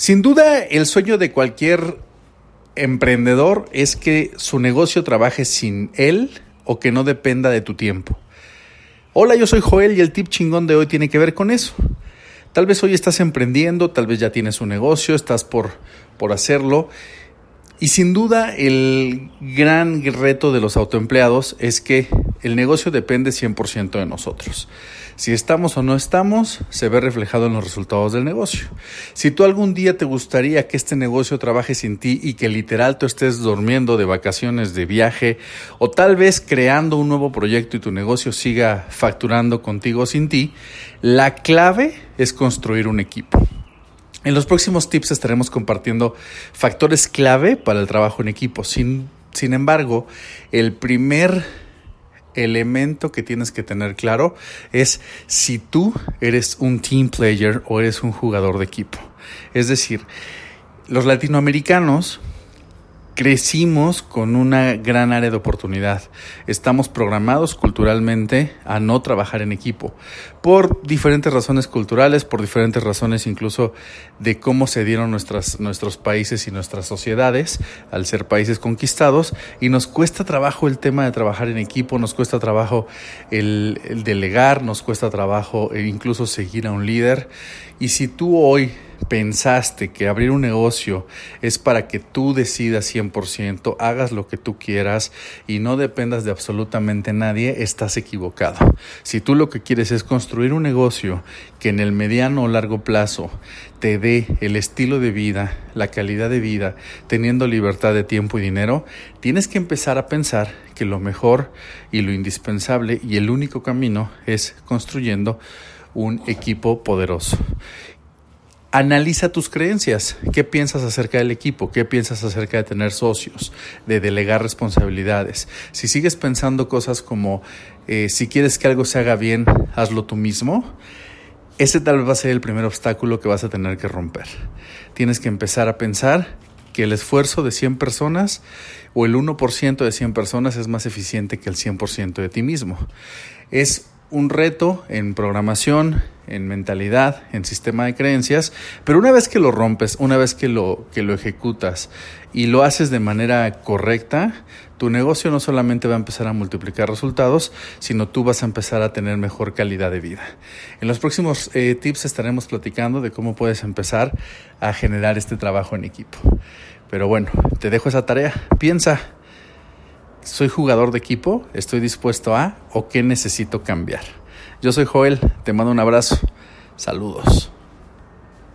Sin duda, el sueño de cualquier emprendedor es que su negocio trabaje sin él o que no dependa de tu tiempo. Hola, yo soy Joel y el tip chingón de hoy tiene que ver con eso. Tal vez hoy estás emprendiendo, tal vez ya tienes un negocio, estás por, por hacerlo. Y sin duda el gran reto de los autoempleados es que el negocio depende 100% de nosotros. Si estamos o no estamos, se ve reflejado en los resultados del negocio. Si tú algún día te gustaría que este negocio trabaje sin ti y que literal tú estés durmiendo de vacaciones, de viaje, o tal vez creando un nuevo proyecto y tu negocio siga facturando contigo sin ti, la clave es construir un equipo. En los próximos tips estaremos compartiendo factores clave para el trabajo en equipo. Sin, sin embargo, el primer elemento que tienes que tener claro es si tú eres un team player o eres un jugador de equipo. Es decir, los latinoamericanos crecimos con una gran área de oportunidad. Estamos programados culturalmente a no trabajar en equipo por diferentes razones culturales, por diferentes razones incluso de cómo se dieron nuestras, nuestros países y nuestras sociedades al ser países conquistados y nos cuesta trabajo el tema de trabajar en equipo, nos cuesta trabajo el, el delegar, nos cuesta trabajo incluso seguir a un líder y si tú hoy pensaste que abrir un negocio es para que tú decidas 100%, hagas lo que tú quieras y no dependas de absolutamente nadie, estás equivocado. Si tú lo que quieres es construir un negocio que en el mediano o largo plazo te dé el estilo de vida, la calidad de vida, teniendo libertad de tiempo y dinero, tienes que empezar a pensar que lo mejor y lo indispensable y el único camino es construyendo un equipo poderoso. Analiza tus creencias. ¿Qué piensas acerca del equipo? ¿Qué piensas acerca de tener socios? De delegar responsabilidades. Si sigues pensando cosas como eh, si quieres que algo se haga bien, hazlo tú mismo, ese tal vez va a ser el primer obstáculo que vas a tener que romper. Tienes que empezar a pensar que el esfuerzo de 100 personas o el 1% de 100 personas es más eficiente que el 100% de ti mismo. Es un reto en programación, en mentalidad, en sistema de creencias, pero una vez que lo rompes, una vez que lo, que lo ejecutas y lo haces de manera correcta, tu negocio no solamente va a empezar a multiplicar resultados, sino tú vas a empezar a tener mejor calidad de vida. En los próximos eh, tips estaremos platicando de cómo puedes empezar a generar este trabajo en equipo. Pero bueno, te dejo esa tarea. Piensa, ¿soy jugador de equipo? ¿Estoy dispuesto a? ¿O qué necesito cambiar? Yo soy Joel, te mando un abrazo. Saludos.